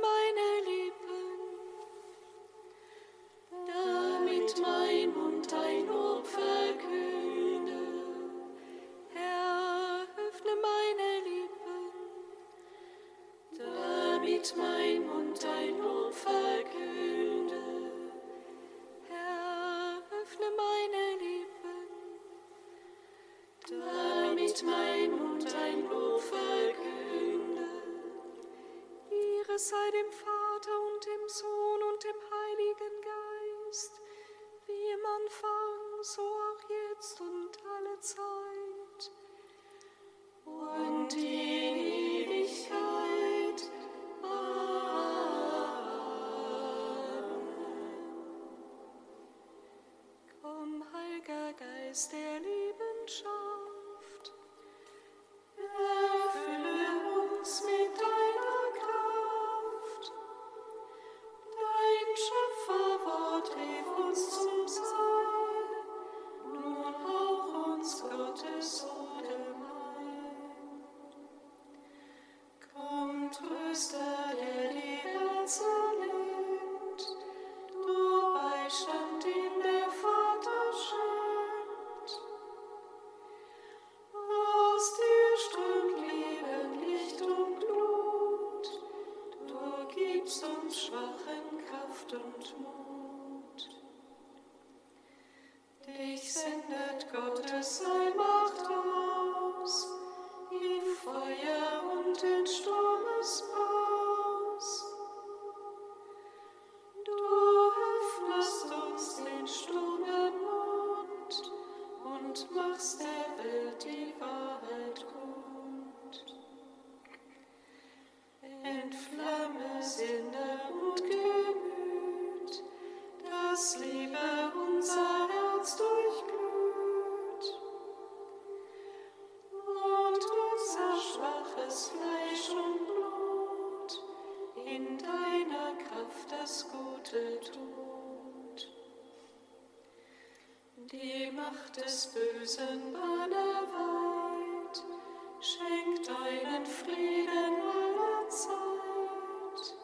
meine des bösen Banner weit, schenk deinen Frieden aller Zeit.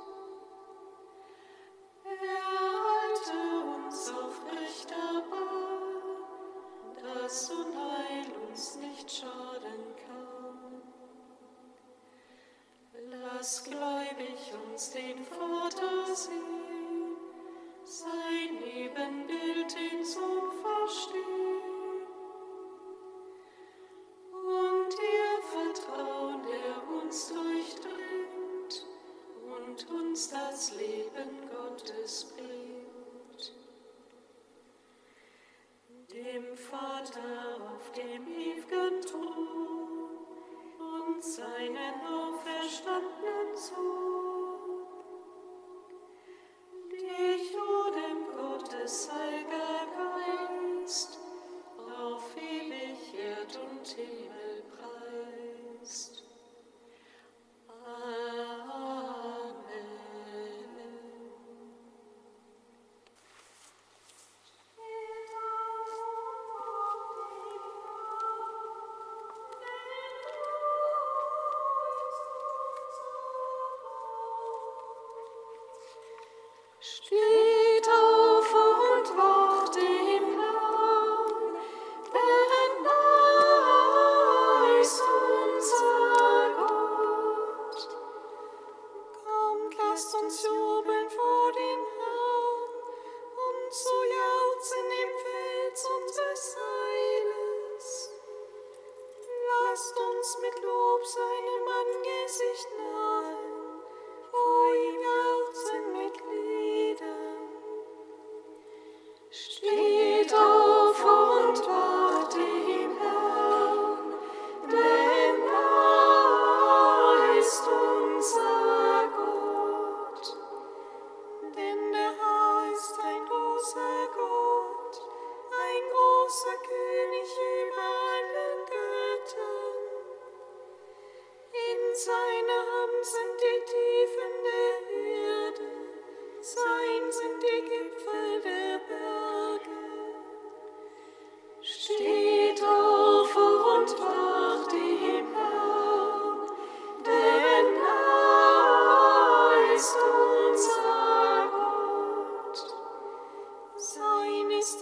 Erhalte uns auf rechter Bahn, dass Unheil uns nicht schaden kann. Lass gläubig uns den Ver das Leben Gottes bringt. Dem Vater auf dem ewigen Thron und seinen auferstandenen Sohn, dich, O dem Gottes Allgemein,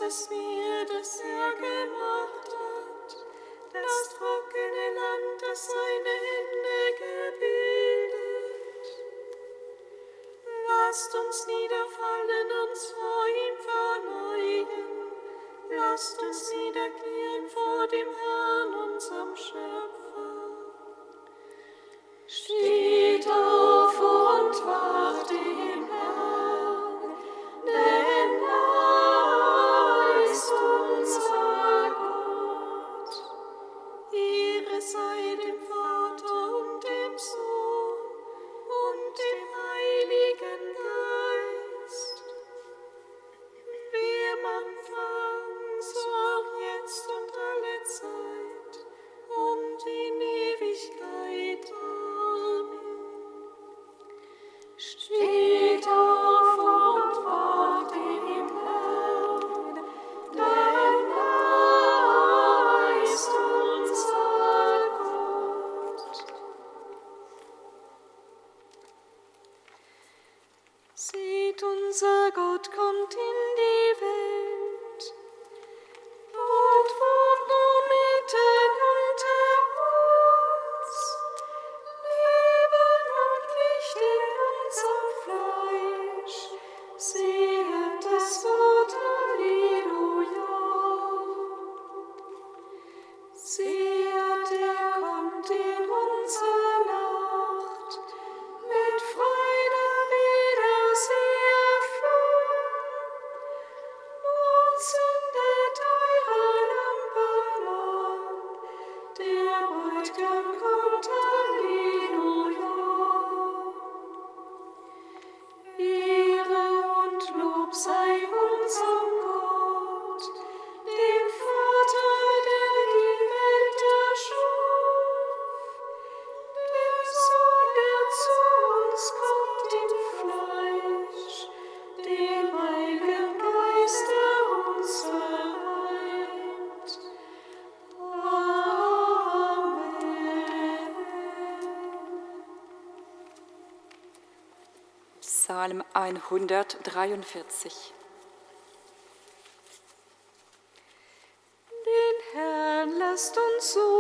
dass mir das er gemacht hat, das trockene Land, das seine Hände gebildet. Lasst uns niederfallen, uns vor ihm verneigen, lasst uns niederknien vor dem Herrn, unserem Schöpfer. 143. Den Herrn lasst uns suchen.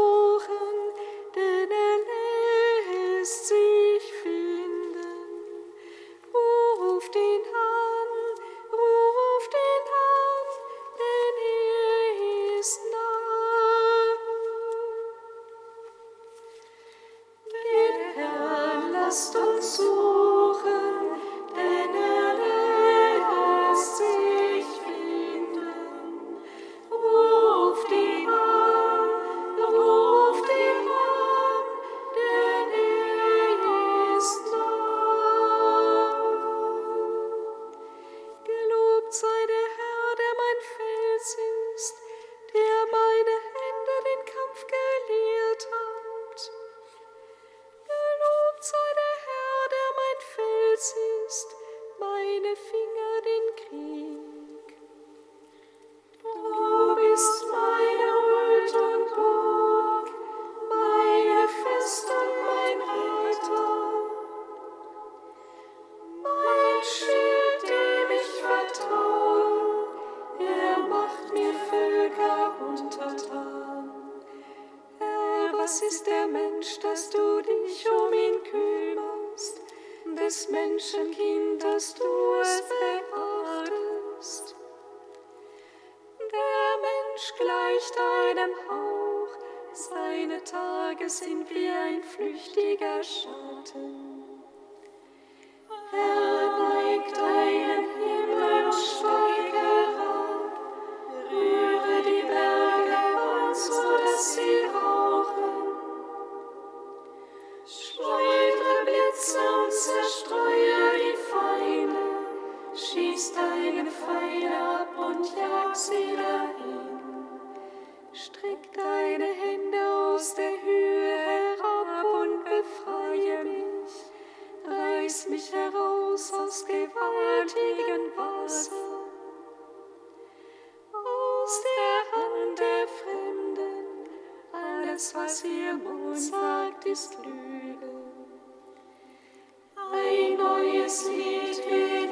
deinem Hauch, seine Tage sind wie ein flüchtiger Schatten. Herr, neig deinen Himmel und rühre die Berge an, so dass sie rauchen. Schleudere Blitze und zerstreue die Feinde, schieß deine Pfeile ab und jag sie dahin. Streck deine Hände aus der Höhe herab und befreie mich. Reiß mich heraus aus gewaltigen Wasser. Aus der Hand der Fremden, alles was ihr Mund sagt, ist Lüge. Ein neues Lied wird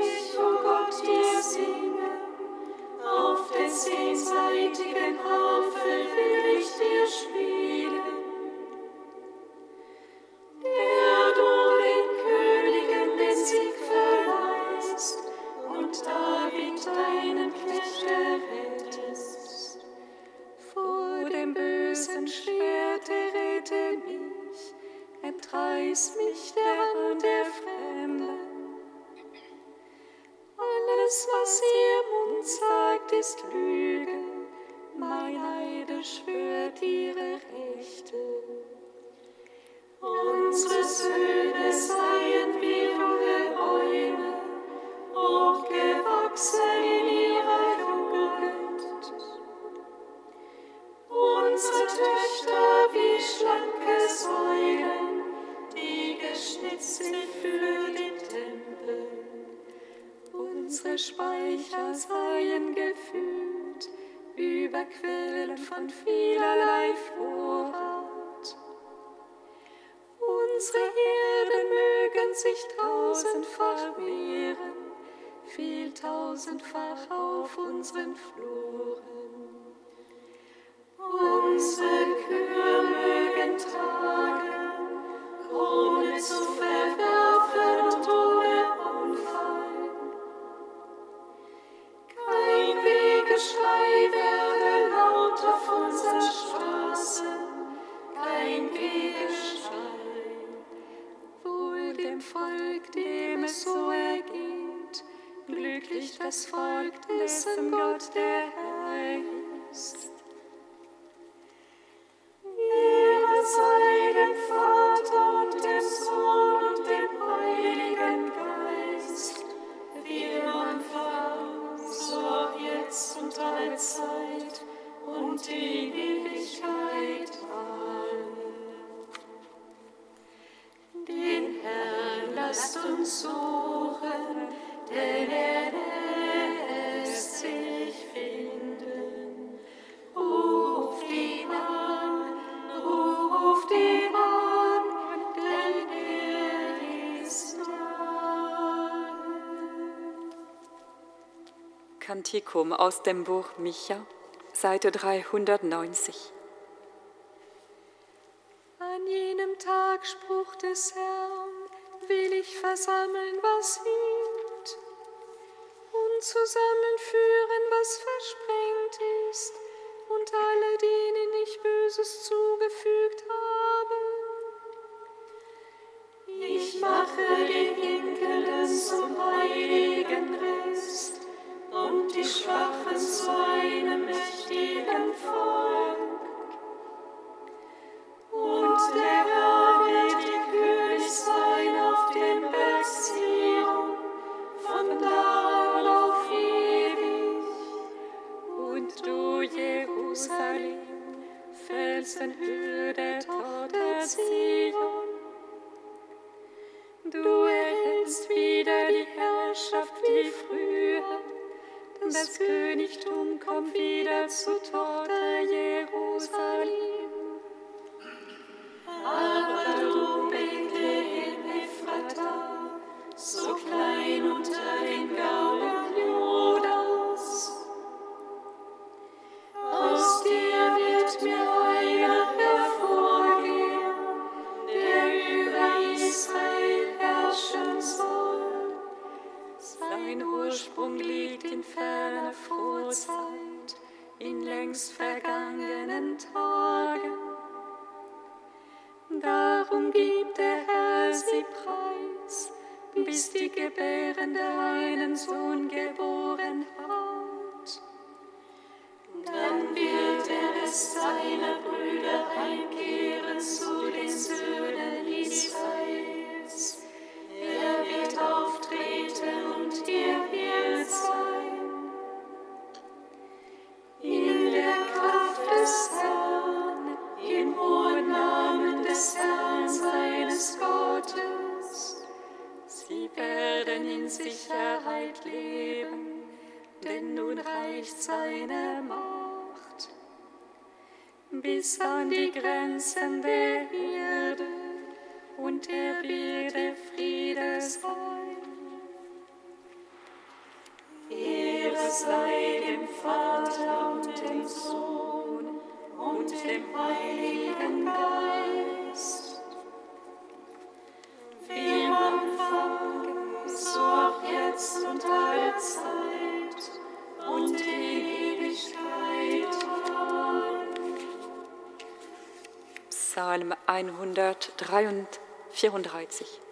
des jenseitigen Haufen will ich Unsere Erden mögen sich tausendfach mehren, vieltausendfach auf unseren Fluren. Kantikum aus dem Buch Micha, Seite 390. An jenem Tag, Spruch des Herrn, will ich versammeln, was bis die Gebärende einen Sohn geboren hat. Dann wird er es seiner Brüder einkehren zu den Söhnen Israels. Er wird auftreten und dir werden in Sicherheit leben, denn nun reicht seine Macht bis an die Grenzen der Erde und er wird der Friede sein. Ehre sei dem Vater und dem Sohn und dem Heiligen Geist Psalm 134.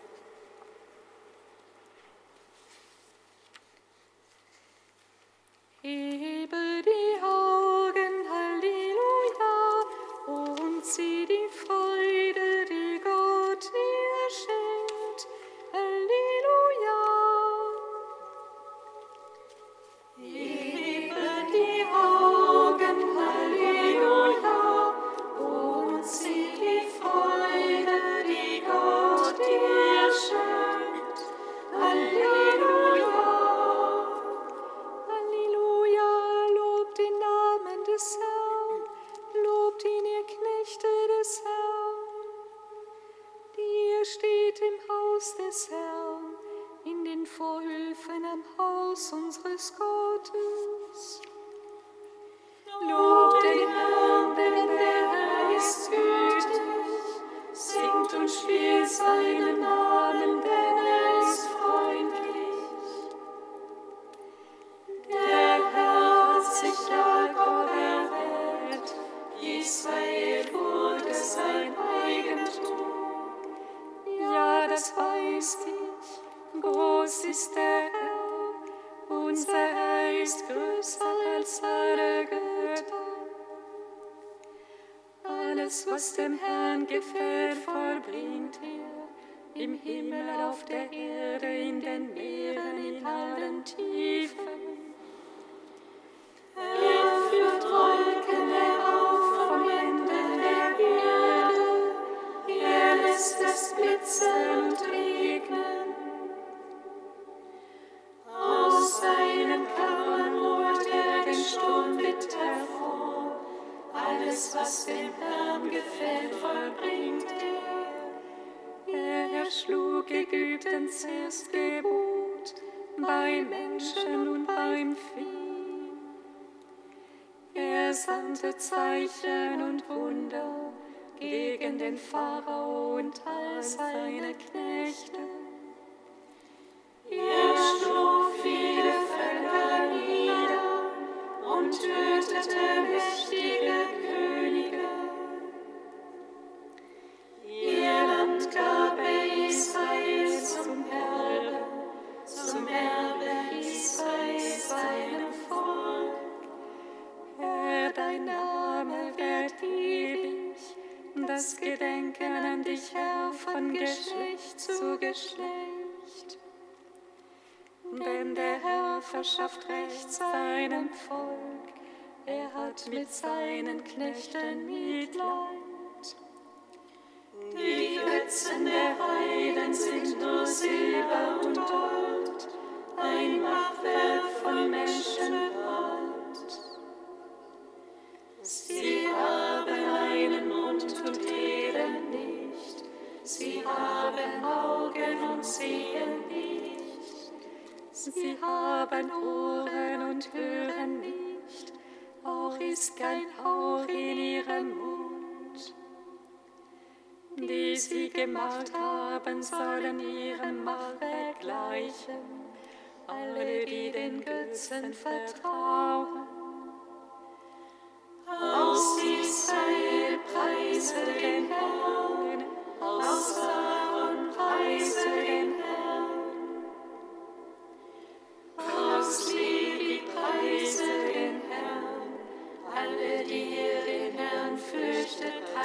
in den Vorhöfen am Haus unseres Gottes. Lobt den Herrn, denn der Herr ist gütig, singt und spielt seinen Namen, denn er ist freundlich. Der Herr hat sich Jakob erwählt, Israel wurde sein Eigentum. Ja, das weiß ich, groß ist der Herr, unser Herr ist größer als alle Götter. Alles, was dem Herrn gefällt, vollbringt er, im Himmel, auf der Erde, in den Meeren, in allen Tiefen. Er führt Wolken herauf vom Ende der Erde, er lässt es blitzen und regnen. Was dem Herrn gefällt, vollbringt er. Er erschlug Ägyptens Erstgebot, beim Menschen und beim Vieh. Er sandte Zeichen und Wunder gegen den Pharao und all seine Knechte. Der Herr verschafft Recht seinem Volk, er hat mit seinen Knechten Mitleid. Die Götzen der Heiden sind nur Silber und Gold, ein Machwerk von Menschenhand. Sie haben einen Mund und reden nicht, sie haben Augen und sehen nicht, sie haben Ohren und hören nicht, auch ist kein Hauch in ihrem Mund. Die sie gemacht haben, sollen ihrem Machwerk gleichen, alle, die den Götzen vertrauen. Aus Israel preise den Herrn, aus Aaron preise den Herrn.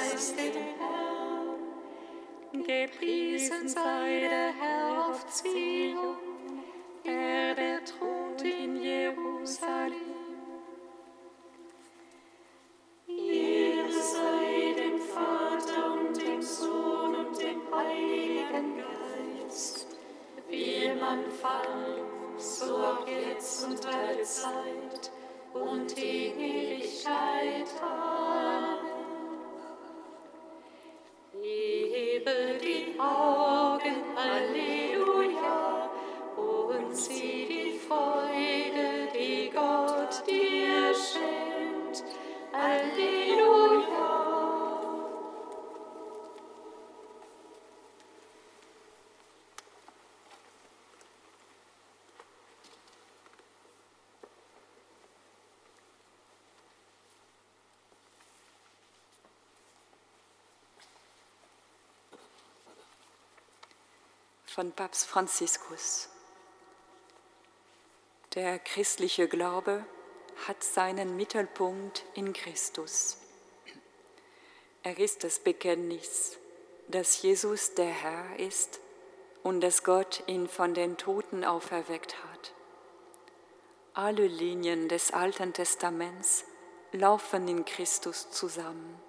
Preist den Herrn. Gepriesen sei der Herr auf Zion, er, der thront in Jerusalem. Ehre sei dem Vater und dem Sohn und dem Heiligen Geist, wie im Anfang, so auch jetzt und alle Zeit und in Ewigkeit. Amen. Oh. Von Papst Franziskus. Der christliche Glaube hat seinen Mittelpunkt in Christus. Er ist das Bekenntnis, dass Jesus der Herr ist und dass Gott ihn von den Toten auferweckt hat. Alle Linien des Alten Testaments laufen in Christus zusammen.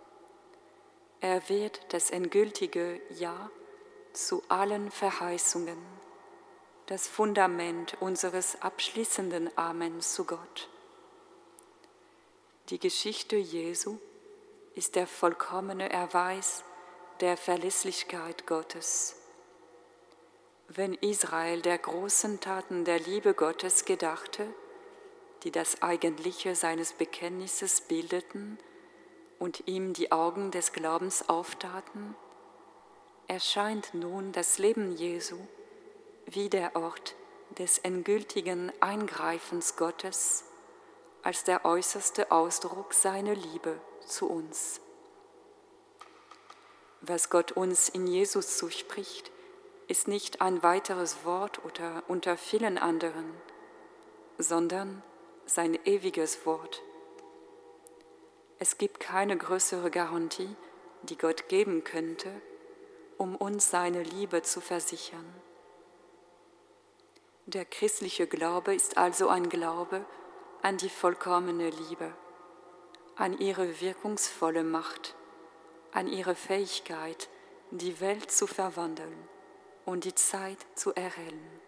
Er wird das endgültige Ja zu allen Verheißungen, das Fundament unseres abschließenden Amen zu Gott. Die Geschichte Jesu ist der vollkommene Erweis der Verlässlichkeit Gottes. Wenn Israel der großen Taten der Liebe Gottes gedachte, die das Eigentliche seines Bekenntnisses bildeten und ihm die Augen des Glaubens auftaten, erscheint nun das Leben Jesu wie der Ort des endgültigen Eingreifens Gottes als der äußerste Ausdruck seiner Liebe zu uns. Was Gott uns in Jesus zuspricht, ist nicht ein weiteres Wort oder unter vielen anderen, sondern sein ewiges Wort. Es gibt keine größere Garantie, die Gott geben könnte, um uns seine Liebe zu versichern. Der christliche Glaube ist also ein Glaube an die vollkommene Liebe, an ihre wirkungsvolle Macht, an ihre Fähigkeit, die Welt zu verwandeln und die Zeit zu erhellen.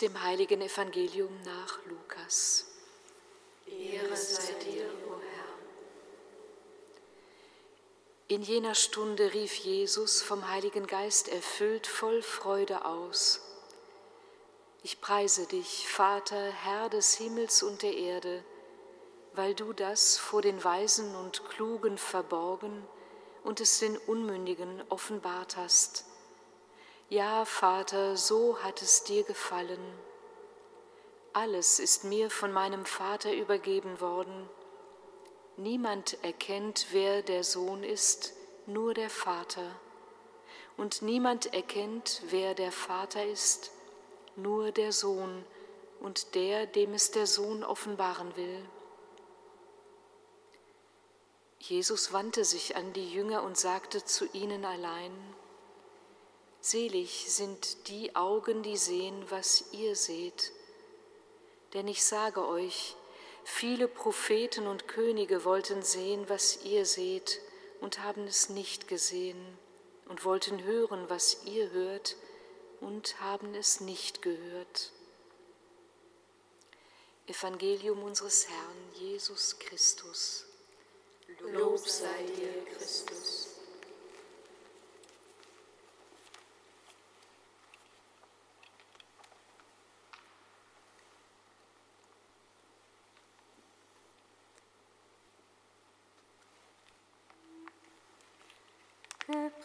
Dem heiligen Evangelium nach Lukas. Ehre sei dir, o Herr. In jener Stunde rief Jesus vom Heiligen Geist erfüllt voll Freude aus. Ich preise dich, Vater, Herr des Himmels und der Erde, weil du das vor den Weisen und Klugen verborgen und es den Unmündigen offenbart hast. Ja, Vater, so hat es dir gefallen. Alles ist mir von meinem Vater übergeben worden. Niemand erkennt, wer der Sohn ist, nur der Vater. Und niemand erkennt, wer der Vater ist, nur der Sohn und der, dem es der Sohn offenbaren will. Jesus wandte sich an die Jünger und sagte zu ihnen allein, Selig sind die Augen, die sehen, was ihr seht. Denn ich sage euch, viele Propheten und Könige wollten sehen, was ihr seht, und haben es nicht gesehen, und wollten hören, was ihr hört, und haben es nicht gehört. Evangelium unseres Herrn Jesus Christus. Lob sei dir, Christus.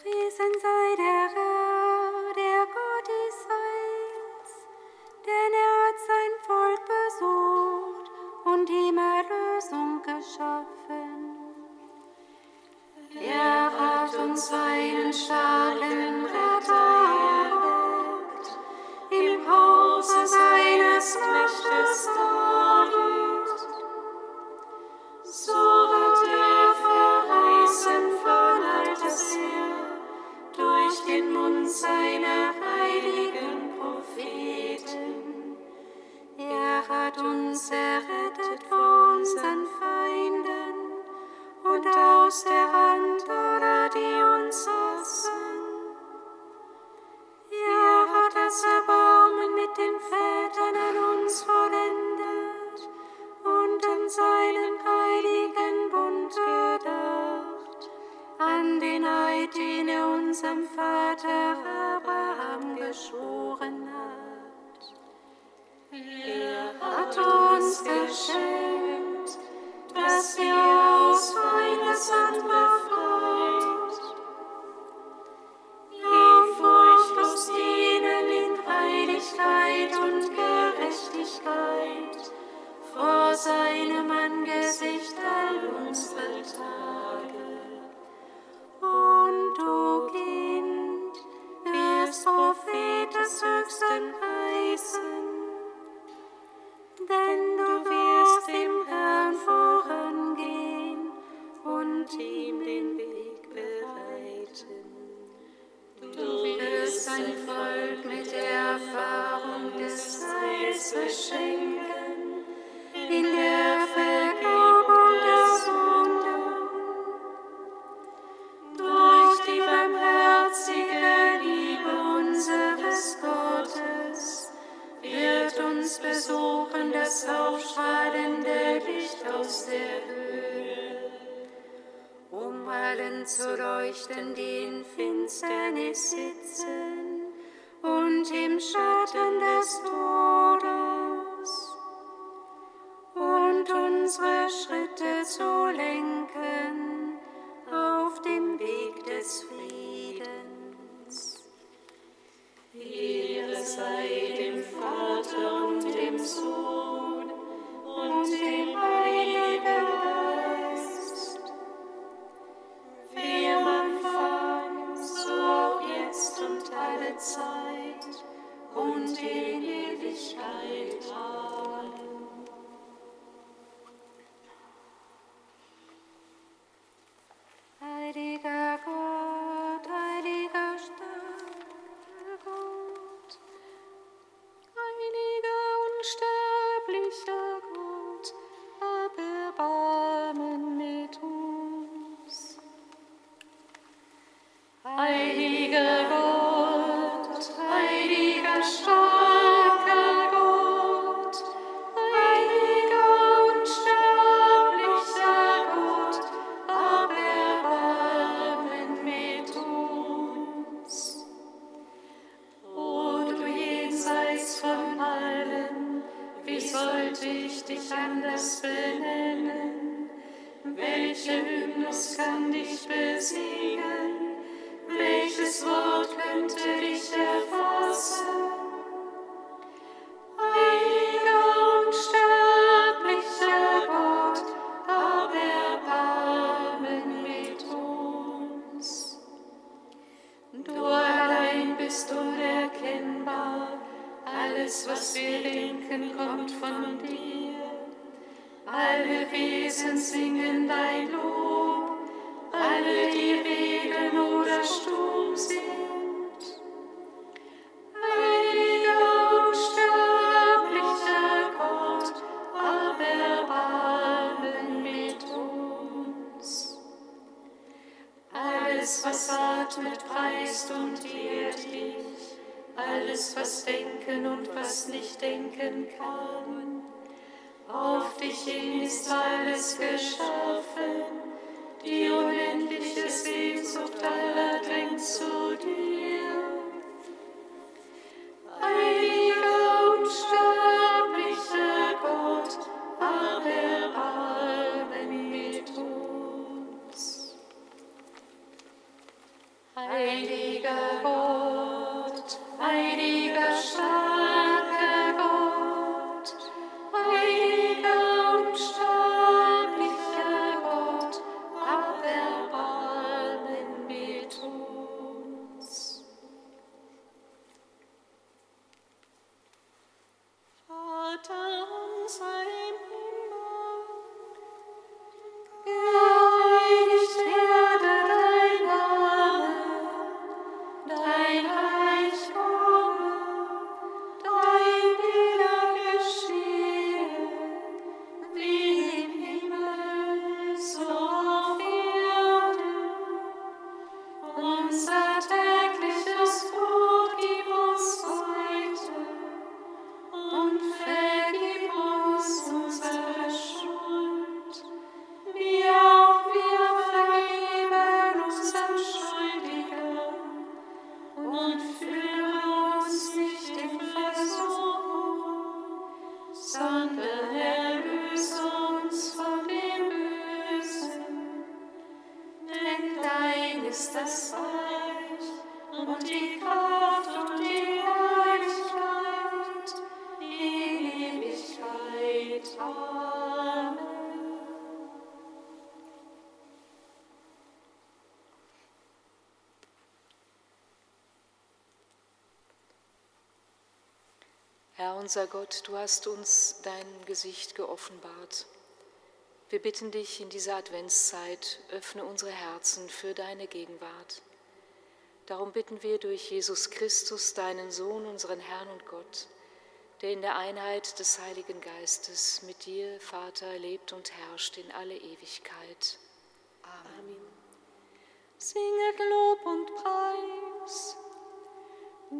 Riesen sei der Herr, der Gott Israels, denn er hat sein Volk besucht und ihm Erlösung geschaffen. Er hat uns seinen Schaden. Christmas. zu leuchten, die in Finsternis sitzen und im Schatten des Todes, und unsere Schritte zu lenken auf dem Weg des Friedens. Ehre sei dem Vater und dem Sohn und dem Heiligen fish. Herr unser Gott, du hast uns dein Gesicht geoffenbart. Wir bitten dich in dieser Adventszeit, öffne unsere Herzen für deine Gegenwart. Darum bitten wir durch Jesus Christus, deinen Sohn, unseren Herrn und Gott, der in der Einheit des Heiligen Geistes mit dir, Vater, lebt und herrscht in alle Ewigkeit. Amen. Singet Lob und Preis.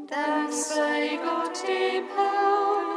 Dank sei Gott dem Herrn